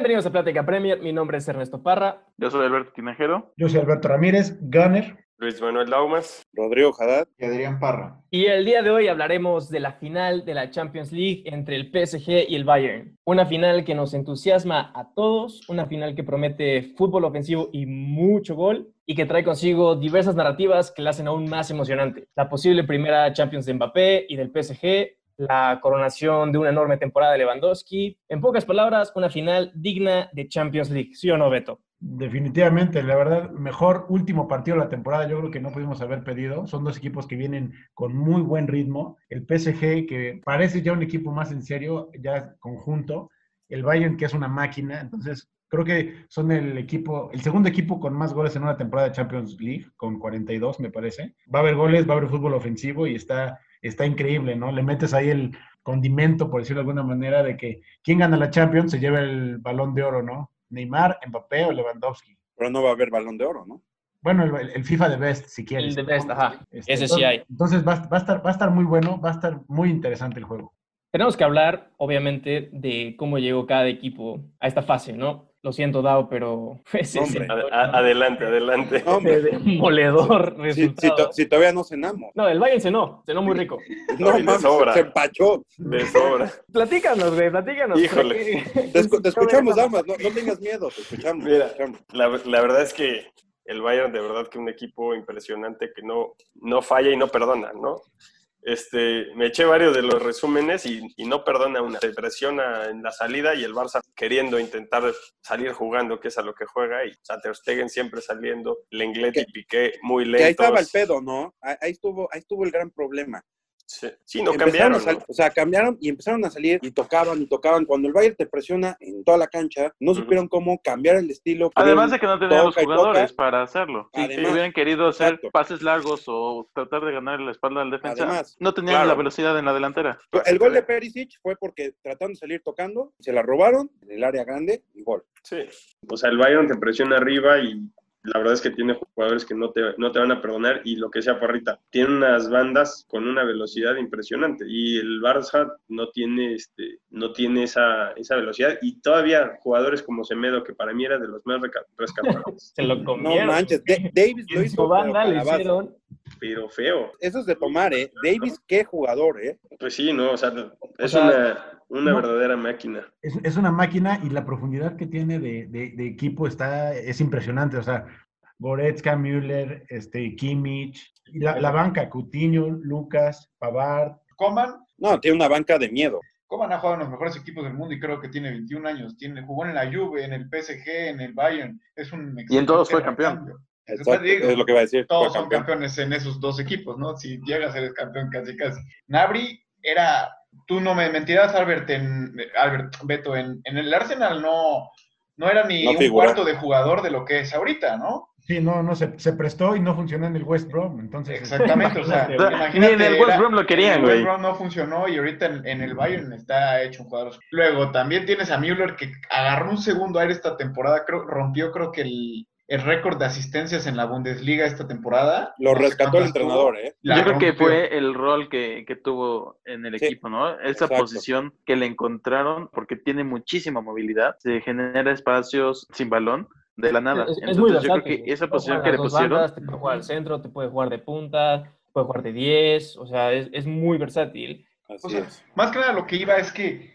Bienvenidos a Plática Premier. Mi nombre es Ernesto Parra. Yo soy Alberto Tinajero. Yo soy Alberto Ramírez, Gunner. Luis Manuel Daumas. Rodrigo Haddad. Y Adrián Parra. Y el día de hoy hablaremos de la final de la Champions League entre el PSG y el Bayern. Una final que nos entusiasma a todos, una final que promete fútbol ofensivo y mucho gol, y que trae consigo diversas narrativas que la hacen aún más emocionante. La posible primera Champions de Mbappé y del PSG, la coronación de una enorme temporada de Lewandowski. En pocas palabras, una final digna de Champions League, ¿sí o no, Beto? Definitivamente, la verdad, mejor último partido de la temporada, yo creo que no pudimos haber pedido. Son dos equipos que vienen con muy buen ritmo. El PSG, que parece ya un equipo más en serio, ya conjunto. El Bayern, que es una máquina. Entonces, creo que son el equipo, el segundo equipo con más goles en una temporada de Champions League, con 42, me parece. Va a haber goles, va a haber fútbol ofensivo y está está increíble, ¿no? Le metes ahí el condimento, por decirlo de alguna manera, de que quien gana la Champions se lleva el balón de oro, ¿no? Neymar, Mbappé o Lewandowski. Pero no va a haber balón de oro, ¿no? Bueno, el, el FIFA de Best, si quieres. El de Best, ajá. Este, Ese sí hay. Entonces va, va a estar, va a estar muy bueno, va a estar muy interesante el juego. Tenemos que hablar, obviamente, de cómo llegó cada equipo a esta fase, ¿no? Lo siento, Dao, pero pues, Hombre. Ad- adelante, adelante. No, hombre, demoledor si, resultado. si to- si todavía no cenamos. No, el Bayern cenó, cenó muy rico. No, mames, sobra. se empachó. De sobra. Platícanos, güey, platícanos. Híjole. Te, te escuchamos, Damas, no, no tengas miedo, te escuchamos. te Mira. escuchamos. La, la verdad es que el Bayern, de verdad que un equipo impresionante que no, no falla y no perdona, ¿no? Este, me eché varios de los resúmenes y, y no perdona una. Se presiona en la salida y el Barça queriendo intentar salir jugando, que es a lo que juega, y o sea, Ter Stegen siempre saliendo, Lenglet y Piqué muy lentos. Que ahí estaba el pedo, ¿no? Ahí estuvo, ahí estuvo el gran problema. Sí, sí, no Empezaron cambiaron. ¿no? O sea, cambiaron y empezaron a salir y tocaban y tocaban. Cuando el Bayern te presiona en toda la cancha, no Ujú. supieron cómo cambiar el estilo. Además de que no tenían los jugadores para hacerlo. Si Además, hubieran querido hacer exacto. pases largos o tratar de ganar la espalda al defensa, Además, no tenían claro. la velocidad en la delantera. El gol de Perisic fue porque trataron de salir tocando, se la robaron en el área grande y gol. Sí. O sea, el Bayern te presiona arriba y la verdad es que tiene jugadores que no te, no te van a perdonar y lo que sea Parrita, tiene unas bandas con una velocidad impresionante y el Barça no tiene, este, no tiene esa, esa velocidad y todavía jugadores como Semedo, que para mí era de los más rescatables, Se lo No comieron. manches, Da- Davis lo hizo su banda le hicieron. Pero feo. Eso es de tomar, ¿eh? Davis, qué jugador, ¿eh? Pues sí, no, o sea, es sea, una, una no. verdadera máquina. Es, es una máquina y la profundidad que tiene de, de- de equipo está, es impresionante. O sea, Goretzka, Müller, este, Kimmich, y la, la banca, Coutinho, Lucas, Pavard. Coman, No, tiene una banca de miedo. Coman ha jugado en los mejores equipos del mundo y creo que tiene 21 años. Tiene, jugó en la Juve, en el PSG, en el Bayern. Es un Y en todos fue campeón. Exacto, digo, es lo que iba a decir. Todos son campeón. campeones en esos dos equipos, ¿no? Si llegas a ser campeón casi casi. Nabri era, tú no me mentirás, Albert, en, Albert Beto, en, en el Arsenal no, no era ni No un figura. cuarto de jugador de lo que es ahorita, ¿no? Sí, no, no, se, se prestó y no funcionó en el West Brom. Entonces, Exactamente, o sea, güey. Ni en el West Brom lo querían, en el West güey. Brom no funcionó y ahorita en, en el Bayern está hecho un jugador. Luego también tienes a Müller que agarró un segundo aire esta temporada, creo, rompió creo que el, el récord de asistencias en la Bundesliga esta temporada. Lo rescató el entrenador. ¿eh? La Yo creo que fue el rol que, que tuvo en el Sí, equipo, ¿no? Esa exacto. posición que le encontraron, porque tiene muchísima movilidad, se genera espacios sin balón de la nada. Es, es Entonces muy yo creo versátil. que esa posición que le pusieron, bandas, te puede jugar al centro, te puede jugar de punta, puede jugar de 10, o sea, es, es muy versátil. Así O sea, es. Más que nada lo que iba es que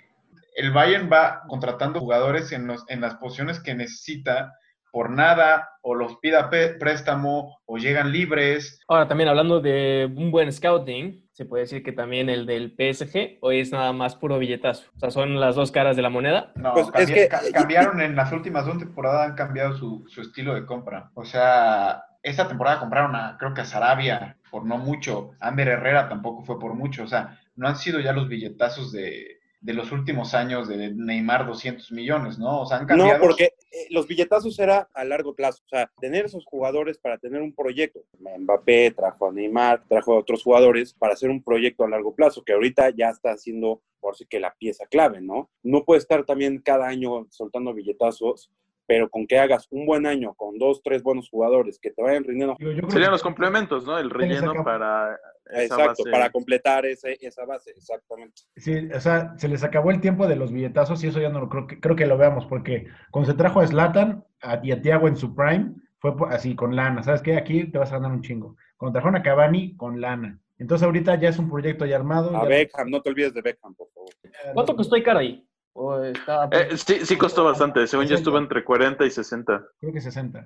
el Bayern va contratando jugadores en, los, en las posiciones que necesita por nada, o los pida préstamo, o llegan libres. Ahora, también hablando de un buen scouting, se puede decir que también el del PSG hoy es nada más puro billetazo. O sea, son las dos caras de la moneda. No, Pues, es que- ca- cambiaron en las últimas dos temporadas, han cambiado su, su estilo de compra. O sea, esta temporada compraron a, creo que a Sarabia por no mucho, Ander Herrera tampoco fue por mucho. O sea, no han sido ya los billetazos de, de los últimos años de Neymar 200 millones, ¿no? O sea, han cambiado. No, porque los billetazos era a largo plazo. O sea, tener esos jugadores para tener un proyecto. Mbappé trajo a Neymar, trajo a otros jugadores para hacer un proyecto a largo plazo, que ahorita ya está haciendo, por sí que la pieza clave, ¿no? No puede estar también cada año soltando billetazos pero con que hagas un buen año con dos, tres buenos jugadores que te vayan rindiendo. Serían los complementos, ¿no? El relleno para esa Exacto, base. para completar ese, esa base, exactamente. Sí, o sea, se les acabó el tiempo de los billetazos y eso ya no lo creo que, creo que lo veamos, porque cuando se trajo a Slatan y a Thiago en su prime, fue así, con lana. ¿Sabes qué? Aquí te vas a ganar un chingo. Cuando trajeron a Cavani, con lana. Entonces ahorita ya es un proyecto ya armado. A ya- Beckham, no te olvides de Beckham, por favor. ¿Cuánto costó Icardi? ¿O está- Eh, sí, sí costó bastante. Según yo estuvo entre 40 y 60. Creo que 60.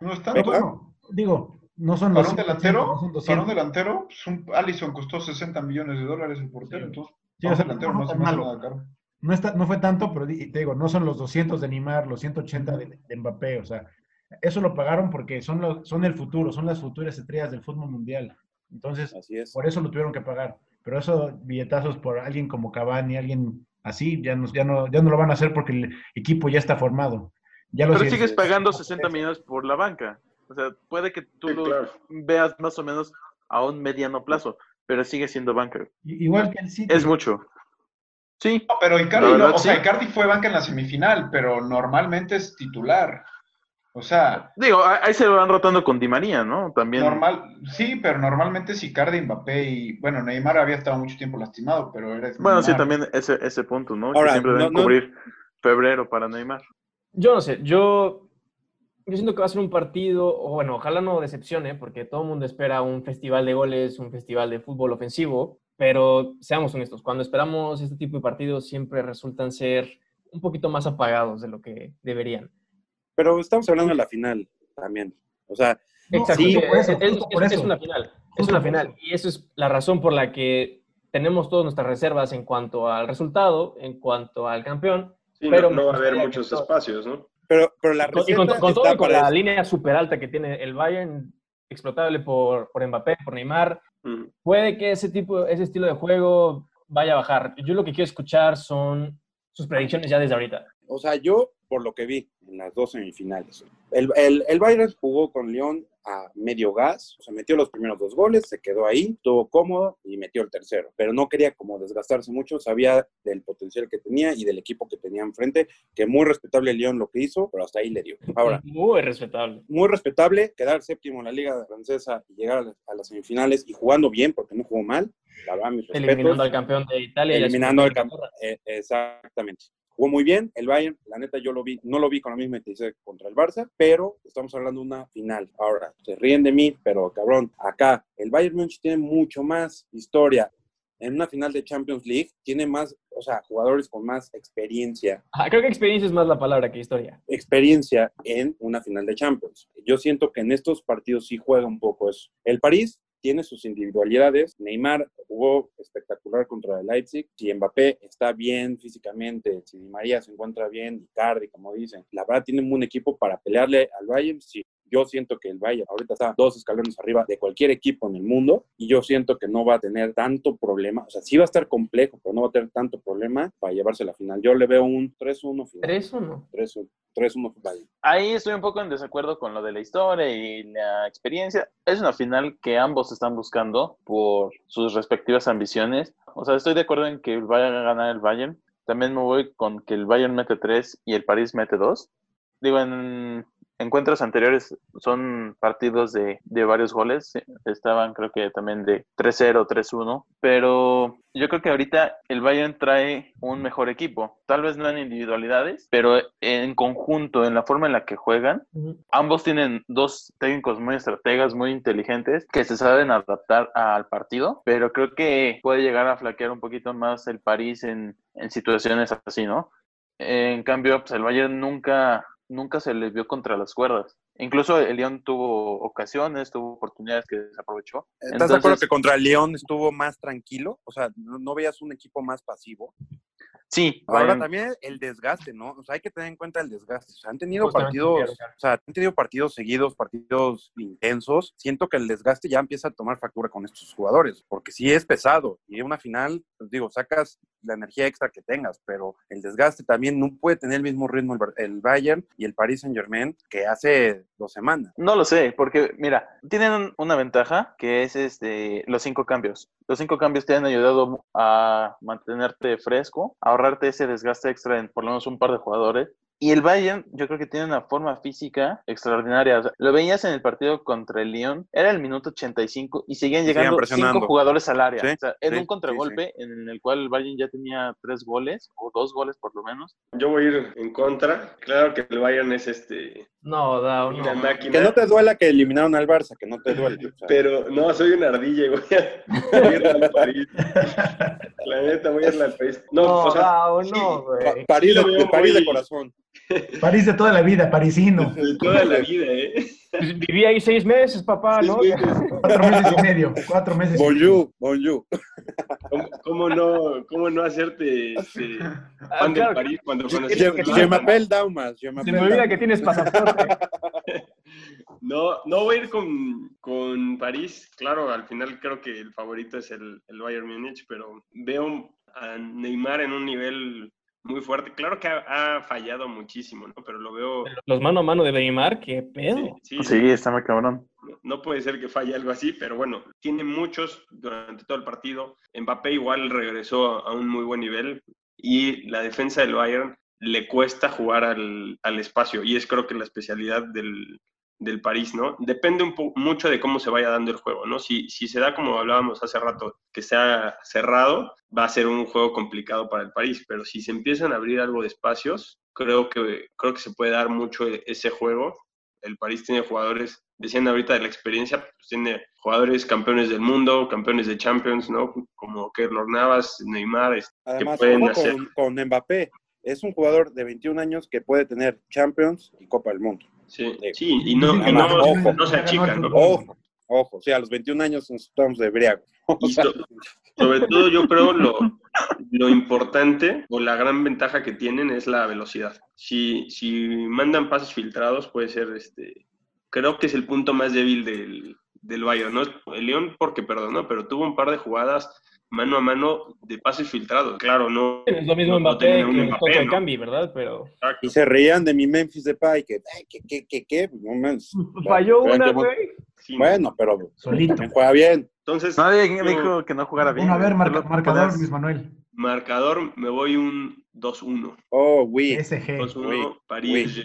No es tanto. Bueno, digo, no son los Para un 100%, delantero, no son para un 200. delantero, pues un Allison costó 60 millones de dólares el portero, Sí. entonces Sí, para o sea, un delantero no no se nada caro. No, está, no fue tanto, pero te digo, no son los 200 de Neymar, los 180 de, de Mbappé, o sea, eso lo pagaron porque son, los, son el futuro, son las futuras estrellas del fútbol mundial. Entonces, Así es. por eso lo tuvieron que pagar. Pero eso, billetazos por alguien como Cavani, alguien así, ya no, ya no, ya no lo van a hacer porque el equipo ya está formado. Ya Pero sigues es- pagando 60 millones por la banca. O sea, puede que tú Sí, lo claro. veas más o menos a un mediano plazo, pero sigue siendo banca. Igual que el City. Es mucho. Sí, No, pero Icardi, no, verdad, sea. Icardi fue banca en la semifinal, pero normalmente es titular. O sea, digo, ahí se van rotando con Di María, ¿no? También. normal, sí, pero normalmente es Icardi, Mbappé y, bueno, Neymar había estado mucho tiempo lastimado, pero era Bueno, sí, también ese, ese punto, ¿no? Ahora, que siempre deben no- no- cubrir febrero para Neymar. Yo no sé, yo, yo siento que va a ser un partido, o bueno, ojalá no decepcione, porque todo el mundo espera un festival de goles, un festival de fútbol ofensivo, pero seamos honestos, cuando esperamos este tipo de partidos siempre resultan ser un poquito más apagados de lo que deberían. Pero estamos hablando de la final también. O sea, Exacto, sí, por eso, es, es- por es eso. una final, es una final, y eso es la razón por la que tenemos todas nuestras reservas en cuanto al resultado, en cuanto al campeón, Sí, Pero no, no va a haber muchos espacios, ¿no? pero, pero la Con- y con, con todo con la eso. línea súper alta que tiene el Bayern, explotable por, por Mbappé, por Neymar, Mm. puede que ese tipo, ese estilo de juego vaya a bajar. Yo lo que quiero escuchar son sus predicciones ya desde ahorita. O sea, yo, por lo que vi en las dos semifinales, el, el, el Bayern jugó con León a medio gas, o sea, metió los primeros dos goles, se quedó ahí, estuvo cómodo y metió el tercero. Pero no quería como desgastarse mucho, sabía del potencial que tenía y del equipo que tenía enfrente, que muy respetable León lo que hizo, pero hasta ahí le dio. Ahora, Muy respetable. muy respetable quedar séptimo en la Liga Francesa y llegar a las, a las semifinales y jugando bien, porque no jugó mal, la verdad, mis respetos. Eliminando al campeón de Italia. Eliminando al campeón. Eh, exactamente. Jugó muy bien el Bayern, la neta yo lo vi, no lo vi con la misma intensidad contra el Barça, pero estamos hablando de una final. Ahora, se ríen de mí, pero cabrón, acá el Bayern Múnich tiene mucho más historia. En una final de Champions League tiene más, o sea, jugadores con más experiencia, creo que experiencia es más la palabra que historia. experiencia en una final de Champions. Yo siento que en estos partidos sí juega un poco eso. El París tiene sus individualidades. Neymar jugó espectacular contra el Leipzig. Si Mbappé está bien físicamente, si Di María se encuentra bien, Icardi, como dicen, la verdad tienen un equipo para pelearle al Bayern. Sí, yo siento que el Bayern ahorita está dos escalones arriba de cualquier equipo en el mundo y yo siento que no va a tener tanto problema. O sea, sí va a estar complejo, pero no va a tener tanto problema para llevarse la final. Yo le veo un 3-1 final. ¿Tres o no? 3-1. 3-1 Bayern. Ahí estoy un poco en desacuerdo con lo de la historia y la experiencia. Es una final que ambos están buscando por sus respectivas ambiciones. O sea, estoy de acuerdo en que vaya a ganar el Bayern. También me voy con que el Bayern mete 3 y el París mete 2. Digo, en encuentros anteriores son partidos de, de varios goles. Estaban creo que también de 3-0, 3-1. Pero yo creo que ahorita el Bayern trae un mejor equipo. Tal vez no en individualidades, pero en conjunto, en la forma en la que juegan. Ambos tienen dos técnicos muy estrategas, muy inteligentes, que se saben adaptar al partido, pero creo que puede llegar a flaquear un poquito más el París en, en situaciones así, ¿no? En cambio, pues el Bayern nunca, nunca se les vio contra las cuerdas. Incluso el León tuvo ocasiones, tuvo oportunidades que desaprovechó. ¿Estás de acuerdo que contra el León estuvo más tranquilo? O sea, no, no veías un equipo más pasivo. Sí, Ahora Bayern- también el desgaste, ¿no? O sea, hay que tener en cuenta el desgaste. O sea, han tenido Justamente, partidos, o sea, han tenido partidos seguidos, partidos intensos. Siento que el desgaste ya empieza a tomar factura con estos jugadores, porque sí es pesado. Y en una final, pues digo, sacas la energía extra que tengas, pero el desgaste también no puede tener el mismo ritmo el, Bayern y el Paris Saint Germain que hace dos semanas. No lo sé, porque mira, tienen una ventaja que es este, los cinco cambios. Los cinco cambios te han ayudado a mantenerte fresco, a ahorrarte ese desgaste extra en por lo menos un par de jugadores. Y el Bayern, yo creo que tiene una forma física extraordinaria. O sea, lo veías en el partido contra el Lyon, era el minuto 85 y seguían llegando cinco jugadores al área. Sí, o sea, en sí, un contragolpe en el cual el Bayern ya tenía tres goles, o dos goles por lo menos. Yo voy a ir en contra. Claro que el Bayern es este No, una no. máquina. Que no te duela que eliminaron al Barça, que no te duele. o sea. Pero no, soy una ardilla y voy a, ir al París. La neta, voy a ir al país. No, No, o sea, no, güey. París, de, París corazón. París de toda la vida, parisino. de toda la vida, ¿eh? Pues viví ahí seis meses, papá, ¿no? Sí. Cuatro meses y medio. Cuatro meses. y medio. Bonjour, bonjour. ¿Cómo, cómo no, ¿Cómo no hacerte este, Ah, fan claro, del París cuando Je, conoces que- je m'appelle Daumas. Je Se me olvida que tienes pasaporte. No, no voy a ir con, con París. Claro, al final creo que el favorito es el, el Bayern Múnich, pero veo a Neymar en un nivel muy fuerte. Claro que ha, ha fallado muchísimo, ¿no? Pero lo veo... Los mano a mano de Neymar, qué pedo. Sí, Sí, está muy cabrón. no- no puede ser que falle algo así, pero bueno, tiene muchos durante todo el partido. Mbappé igual regresó a un muy buen nivel y la defensa del Bayern le cuesta jugar al, al espacio y es creo que la especialidad del, del París, ¿no? Depende un mucho de cómo se vaya dando el juego, ¿no? Si, si se da como hablábamos hace rato, que sea cerrado, va a ser un juego complicado para el París, pero si se empiezan a abrir algo de espacios, creo que, creo que se puede dar mucho e- ese juego. El París tiene jugadores, decían ahorita de la experiencia, pues tiene jugadores campeones del mundo, campeones de Champions, ¿no? Como Keylor Navas, Neymar, Además, pueden ojo hacer. con, con Mbappé. Es un jugador de 21 años que puede tener Champions y Copa del Mundo. Sí, Sí. sí, y no, y no, ojo. no se achican, ¿no? Ojo, ojo. O sea, a los 21 años nos estamos de briago. O Y sea, so- sobre todo yo creo lo, lo importante o la gran ventaja que tienen es la velocidad. Si, si mandan pases filtrados puede ser, este, creo que es el punto más débil del, del Bayern, ¿no? El León porque perdonó, pero tuvo un par de jugadas mano a mano de pases filtrados. Claro, no. Es lo mismo no- no Mbappé un que Mbappé, ¿no? Cambi, ¿verdad? Pero Exacto. y se reían de mi Memphis Depay, que, que, que, que, que, no falló una, qué güey. Sí, Bueno, pero Solito. juega bien. Entonces, Nadie yo- dijo que no jugara bien. Uno, a ver, marca- marcador, Luis Manuel. marcador, me voy un 2-1. Oh, oui. SG. 2-1, oui, París.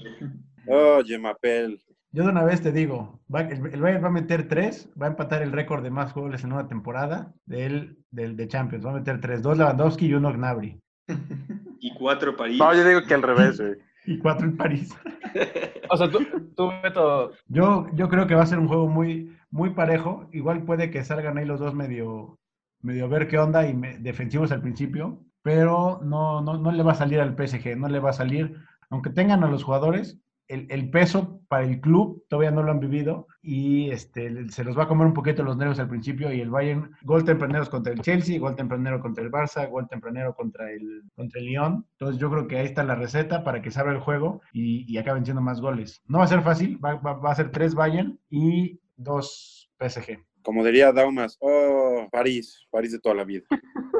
Oh, je m'appelle. Yo de una vez te digo, va- el, el Bayern va a meter tres, va a empatar el récord de más goles en una temporada del, del de Champions. Va a meter tres, dos Lewandowski y uno Gnabry. Y 4 París. No, yo digo que al revés, güey. Y cuatro en París. O sea, tú, tú Beto, Yo, yo creo que va a ser un juego muy, muy parejo. Igual puede que salgan ahí los dos medio, medio ver qué onda y me- defensivos al principio, pero no, no, no le va a salir al PSG, no le va a salir, aunque tengan a los jugadores, el, el peso para el club todavía no lo han vivido y este, se los va a comer un poquito los nervios al principio y el Bayern, gol tempranero contra el Chelsea, gol tempranero contra el Barça, gol tempranero contra el, contra el Lyon. Entonces yo creo que ahí está la receta para que se abra el juego y, y acaben siendo más goles. No va a ser fácil, va, va- va a ser tres Bayern y dos PSG. Como diría Daumas, oh, París, París de toda la vida.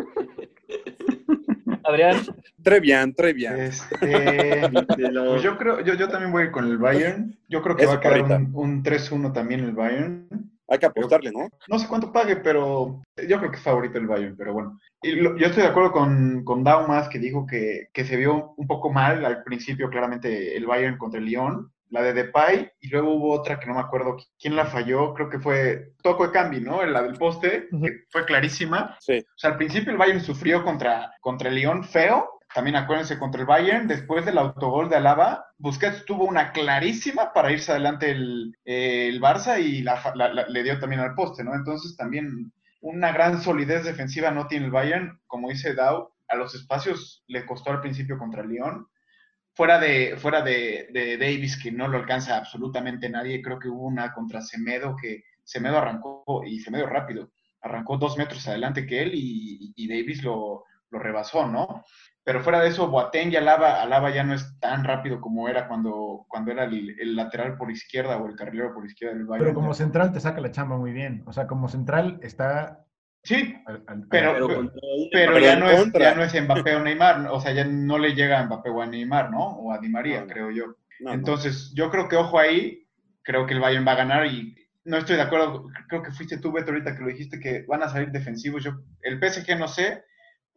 Adrián, très bien. Este, pues yo creo, yo, yo también voy con el Bayern. Yo creo que Eso, va a quedar un, un 3-1 también el Bayern. Hay que apostarle, ¿no? No sé cuánto pague, pero yo creo que es favorito el Bayern, pero bueno. Y lo- yo estoy de acuerdo con, con Daumas, que dijo que, que se vio un poco mal al principio, claramente, el Bayern contra el Lyon, la de Depay, y luego hubo otra que no me acuerdo quién la falló, creo que fue Toco de Cambi, ¿no? La del poste, que fue clarísima. Sí. O sea, al principio el Bayern sufrió contra, contra el Lyon feo, también acuérdense contra el Bayern, después del autogol de Alaba, Busquets tuvo una clarísima para irse adelante el, el Barça y la fa- la- la- le dio también al poste, ¿no? Entonces también una gran solidez defensiva no tiene el Bayern, como dice Dow, a los espacios le costó al principio contra el Lyon. Fuera de, fuera de, de Davis, que no lo alcanza absolutamente nadie, creo que hubo una contra Semedo que Semedo arrancó y Semedo rápido, arrancó dos metros adelante que él y, Davis lo, lo rebasó, ¿no? Pero fuera de eso, Boateng y Alaba, Alaba ya no es tan rápido como era cuando, cuando era el, el lateral por izquierda o el carrilero por izquierda del Bayern. Pero como central te saca la chamba muy bien. O sea, como central está... Sí, al- al- Pero- pero ya, no es, ya no es Mbappé o Neymar, o sea, ya no le llega a Mbappé o a Neymar, ¿no? O a Di María, No, creo yo. No, no. Entonces, yo creo que ojo ahí, creo que el Bayern va a ganar y no estoy de acuerdo, creo que fuiste tú, Beto, ahorita que lo dijiste, que van a salir defensivos. Yo, el PSG no sé,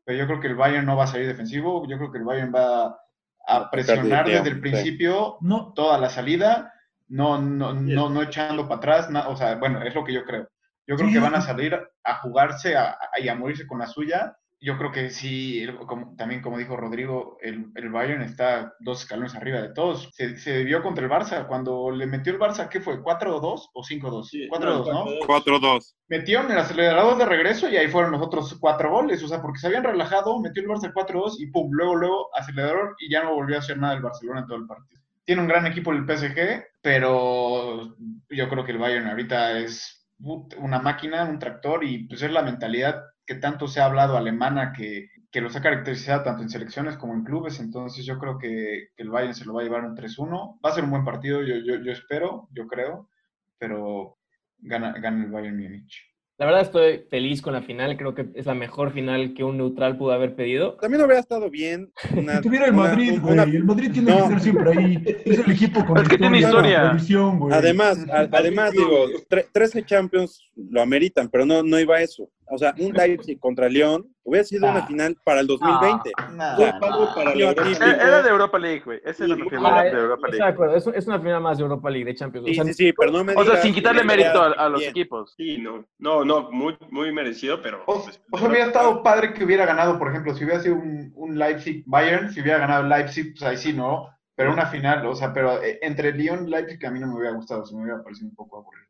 pero yo creo que el Bayern no va a salir defensivo, yo creo que el Bayern va a presionar desde el principio No, toda la salida, no, no, no, no echando para atrás, o sea, bueno, es lo que yo creo. Yo creo Sí, que sí, van a sí. salir a jugarse a- a- y a morirse con la suya. Yo creo que sí, el- como- también como dijo Rodrigo, el, el Bayern está dos escalones arriba de todos. Se, se vio contra el Barça, cuando le metió el Barça, ¿qué fue? ¿4-2 o 5-2? 4-2, ¿no? 4-2. Metieron el acelerador de regreso y ahí fueron los otros cuatro goles, o sea, porque se habían relajado, metió el Barça 4-2 y pum, luego, luego acelerador y ya no volvió a hacer nada el Barcelona en todo el partido. Tiene un gran equipo el PSG, pero yo creo que el Bayern ahorita es una máquina, un tractor y pues es la mentalidad que tanto se ha hablado alemana que, que los ha caracterizado tanto en selecciones como en clubes, entonces yo creo que, que el Bayern se lo va a llevar un 3-1. Va a ser un buen partido, yo, yo, yo espero, yo creo, pero gana, gana el Bayern Múnich. La verdad estoy feliz con la final, creo que es la mejor final que un neutral pudo haber pedido. También hubiera estado bien. Una, tuviera el una- Madrid, güey. una- El Madrid tiene No. que estar siempre ahí. Es el equipo con Es que tiene historia. tradición, güey. Además, a- además digo, tre- 13 Champions lo ameritan, pero no, no iba a eso. O sea, un Leipzig contra León hubiera sido una Ah. final para el 2020. Nah, Fue nah, algo para la Europa Eh, Era de Europa League, güey. Esa era la final Ah, de Europa estoy de League. acuerdo, es, es una final más de Europa League, de Champions. O Sí, sea, sí, sí, pero no me O sea, sin quitarle mérito a, los bien. equipos. Sí, no, no, no, muy, muy merecido, pero... O, pues, o sea, hubiera estado padre que hubiera ganado, por ejemplo, si hubiera sido un, un Leipzig-Bayern, si hubiera ganado el Leipzig, pues ahí sí, ¿no? Pero una final, o sea, pero eh, entre Lyon y Leipzig a mí no me hubiera gustado, se me hubiera parecido un poco aburrido.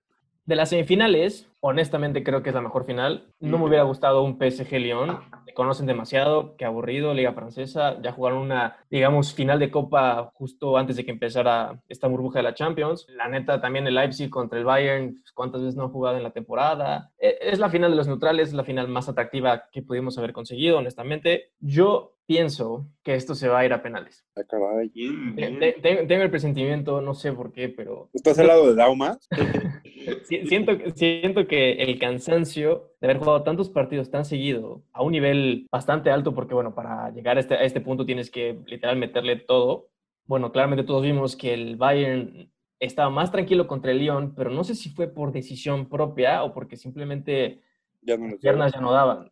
De las semifinales, honestamente creo que es la mejor final. No me hubiera gustado un PSG-León. Me conocen demasiado, qué aburrido, Liga Francesa. Ya jugaron una, digamos, final de Copa justo antes de que empezara esta burbuja de la Champions. La neta, también el Leipzig contra el Bayern, pues, ¿cuántas veces no han jugado en la temporada? Eh, Es la final de los neutrales, es la final más atractiva que pudimos haber conseguido, honestamente. Yo pienso que esto se va a ir a penales. Ay, caray. Bien, Te- bien. te- Tengo, tengo el presentimiento, no sé por qué, pero ¿Estás al lado de Daumas? Si- Siento, siento que el cansancio de haber jugado tantos partidos tan seguido a un nivel bastante alto, porque bueno, para llegar a este, a este punto tienes que literal meterle todo. Bueno, claramente todos vimos que el Bayern estaba más tranquilo contra el Lyon, pero no sé si fue por decisión propia o porque simplemente Ya no lo las piernas ya no daban.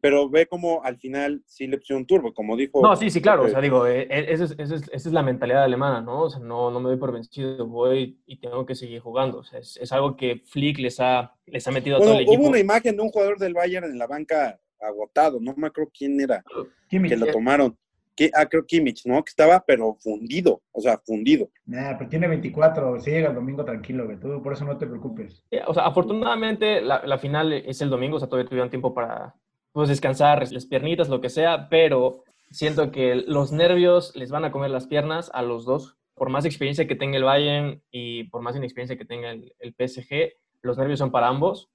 Pero ve como al final sí le pusieron turbo, como dijo. No, sí, sí, claro. O eh, sea, digo, eh, eh, esa es, esa es- esa es la mentalidad alemana, ¿no? O sea, no, no me doy por vencido, voy y tengo que seguir jugando. O sea, es, es algo que Flick les ha, les ha metido a todo Bueno, el equipo. hubo una imagen de un jugador del Bayern en la banca agotado, no me acuerdo quién era, Kimmich. que lo tomaron. Que, ah, creo Kimmich, ¿no? Que estaba, pero fundido, o sea, fundido. Nah, pero tiene 24. Se llega el domingo tranquilo, güey. Tú por eso no te preocupes. Eh, O sea, afortunadamente la, la final es el domingo, o sea, todavía tuvieron tiempo para pues, descansar las piernitas, lo que sea, pero siento que los nervios les van a comer las piernas a los dos. Por más experiencia que tenga el Bayern y por más inexperiencia que tenga el, el PSG, los nervios son para ambos.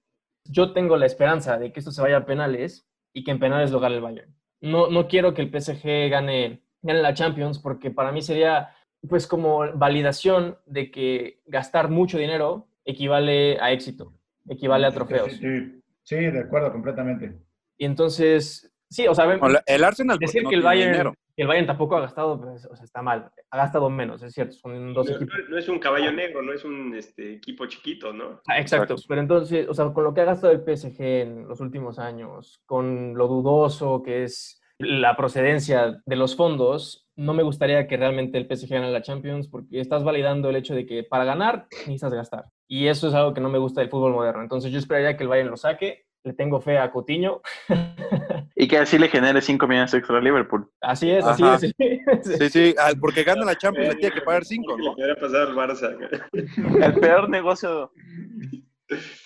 Yo tengo la esperanza de que esto se vaya a penales y que en penales lo gane el Bayern. No, no quiero que el PSG gane, gane la Champions porque para mí sería pues como validación de que gastar mucho dinero equivale a éxito, equivale a trofeos. Sí, sí, sí, de acuerdo, completamente. Y entonces, sí, o sea, ven- El Arsenal decir no que el tiene Bayern, dinero. que el Bayern tampoco ha gastado, pues, o sea, está mal. Ha gastado menos, es cierto, son dos No, equipos. no es un caballo negro, no es un este, equipo chiquito, ¿no? Ah, exacto, Exacto. pero entonces, o sea, con lo que ha gastado el PSG en los últimos años, con lo dudoso que es la procedencia de los fondos, no me gustaría que realmente el PSG gane la Champions porque estás validando el hecho de que para ganar necesitas gastar. Y eso es algo que no me gusta del fútbol moderno. Entonces yo esperaría que el Bayern lo saque. Le tengo fe a Coutinho. Y que así le genere 5 millones extra a Liverpool. así es, así es. sí. Sí, sí, ah, porque gana la Champions, le tiene que pagar cinco, Le ¿no? podría pasar al Barça. El peor negocio.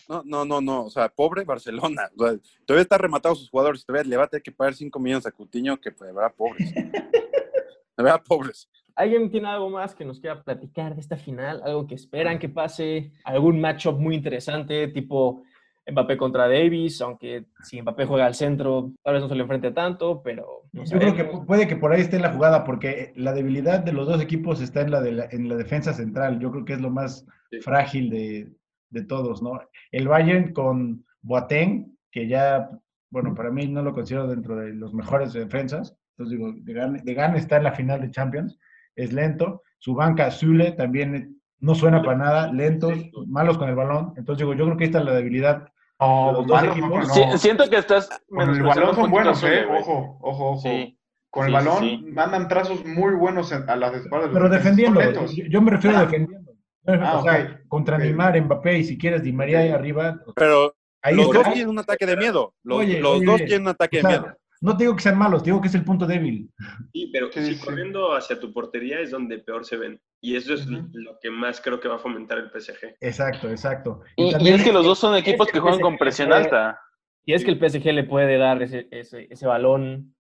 No, no, no, no, o sea, pobre Barcelona. O sea, todavía está rematado sus jugadores, todavía le va a tener que pagar 5 millones a Coutinho, que pues, de verdad pobres. De verdad pobres. ¿Alguien tiene algo más que nos quiera platicar de esta final? ¿Algo que esperan que pase? ¿Algún matchup muy interesante tipo Mbappé contra Davis? Aunque si Mbappé juega al centro, tal vez no se le enfrente tanto, pero no Yo creo que puede que por ahí esté la jugada, porque la debilidad de los dos equipos está en la, de la- en la defensa central. Yo creo que es lo más Sí. frágil de, de todos, ¿no? El Bayern con Boateng, que ya, bueno, para mí no lo considero dentro de los mejores defensas. Entonces digo, de Gane, de Gane está en la final de Champions, es lento. Su banca, Zule, también no suena para nada, lentos, malos con el balón. Entonces digo, yo creo que ahí está la debilidad No, Los dos malos, equipos. no, Sí, no. siento que estás Con el balón son buenos, ¿eh? Ojo, ojo, ojo. Sí. Con el balón sí. mandan trazos muy buenos en- a las espaldas. Pero defendiendo. Yo, yo me refiero a Ah. defendiendo. Ah, o sea, ok. contra. Neymar, Mbappé y si quieres Di María ahí arriba. Pero Ahí los está. dos tienen un ataque de miedo. Los, Oye, los oye, dos tienen un ataque O sea, de miedo. No te digo que sean malos, te digo que es el punto débil. Sí, pero Sí, si sí. corriendo hacia tu portería es donde peor se ven. Y eso es lo que más creo que va a fomentar el PSG. Exacto, exacto. Y, y también- es que los dos son equipos es que que juegan con presión alta. Y es que el PSG le puede dar ese, ese, ese balón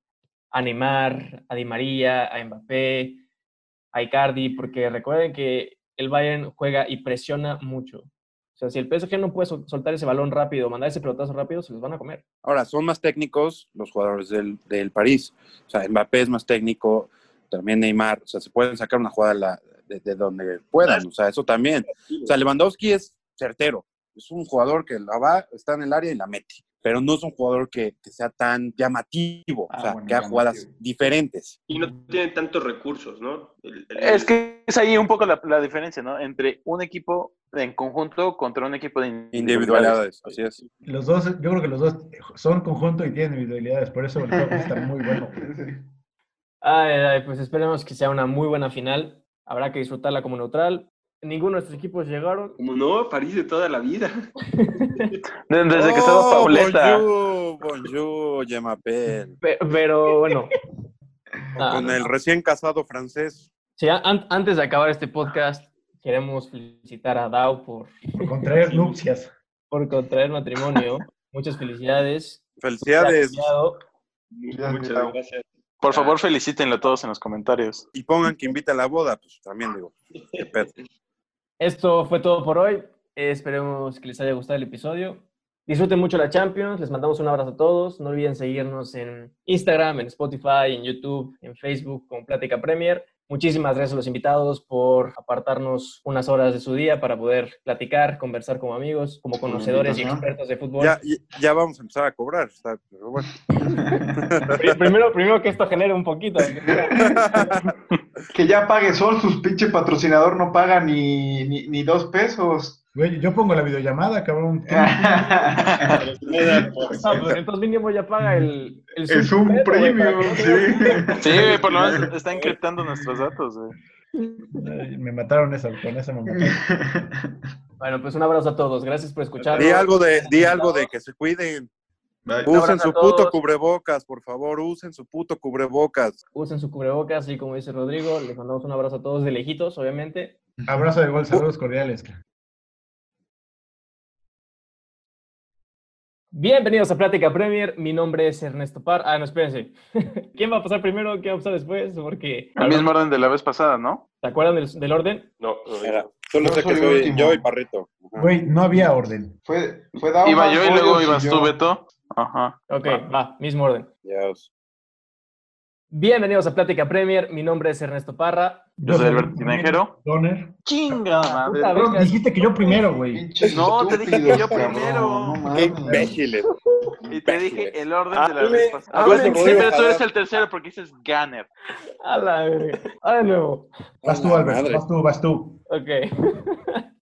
a Neymar, a Di María, a Mbappé, a Icardi, porque recuerden que el Bayern juega y presiona mucho. O sea, si el PSG no puede sol- soltar ese balón rápido, mandar ese pelotazo rápido, se los van a comer. Ahora, son más técnicos los jugadores del, del París. O sea, Mbappé es más técnico, también Neymar. O sea, se pueden sacar una jugada de donde puedan. O sea, eso también. O sea, Lewandowski es certero. Es un jugador que la va, está en el área y la mete. Pero no es un jugador que, que sea tan llamativo. Ah, o sea, bueno, que haga jugadas llamativo. diferentes. Y no tienen tantos recursos, ¿no? El- el- Es que es ahí un poco la, la diferencia, ¿no? Entre un equipo en conjunto contra un equipo de individualidades. Individualidades, así es. Los dos, yo creo que los dos son conjunto y tienen individualidades, por eso el juego está muy bueno. Ay, ay, pues esperemos que sea una muy buena final. Habrá que disfrutarla como neutral. Ninguno de nuestros equipos llegaron. Como no, París de toda la vida. De- Desde que estaba Oh, Pauleta. Bonjour, bonjour. Pe- Pero bueno. Ah, Con el recién casado francés. sí, an- antes de acabar este podcast, queremos felicitar a Dao por, Por contraer nupcias. por contraer matrimonio. Muchas felicidades. Felicidades. Muchas gracias. Por favor, felicítenlo todos en los comentarios. Y pongan que invita a la boda, pues también digo. qué pedo. Esto fue todo por hoy. Esperemos que les haya gustado el episodio. Disfruten mucho la Champions. Les mandamos un abrazo a todos. No olviden seguirnos en Instagram, en Spotify, en YouTube, en Facebook con Plática Premier. Muchísimas gracias a los invitados por apartarnos unas horas de su día para poder platicar, conversar como amigos, como conocedores y expertos de fútbol. Ya, ya- ya vamos a empezar a cobrar. está- pero bueno. Pri- Primero, primero que esto genere un poquito. Que ya pague Sol, sus pinche patrocinador no paga ni, ni, ni dos pesos. Güey, yo pongo la videollamada, cabrón. Ah, pues entonces mínimo ya paga el, el es un premium, no sí. por lo menos está encriptando nuestros datos, güey. Ay, Me mataron esa, con esa me mataron. Bueno, pues un abrazo a todos. Gracias por escucharnos. Di algo de, di algo de que se cuiden. Bye. Usen su puto cubrebocas, por favor, usen su puto cubrebocas. Usen su cubrebocas y como dice Rodrigo, les mandamos un abrazo a todos de lejitos, obviamente. Abrazo de gol, saludos cordiales. Bienvenidos a Plática Premier. Mi nombre es Ernesto Par. Ah, no, espérense. ¿Quién va a pasar primero? ¿Quién va a pasar después? Porque. El mismo orden de la vez pasada, ¿no? ¿Se acuerdan del, del orden? No, no, Mira, solo Yo sé que soy último. yo y Parrito. Güey, no había orden. Fue, fue Iba yo y luego ibas tú, Beto. Ajá. Ok, va, mismo orden. Dios. Bienvenidos a Plática Premier. Mi nombre es Ernesto Parra. Yo soy Alberto Tinajero. Doner. Chinga madre. Cabrón, venga. dijiste que yo primero, güey. No, te dije que yo primero. no Qué imbéciles. Y te dije el orden Ah, de la vez pasada. sí, pero tú eres el tercero porque dices Gunner. A la verga. Ah, de nuevo. Vas tú, La Alberto. madre. Vas tú, vas tú. Ok.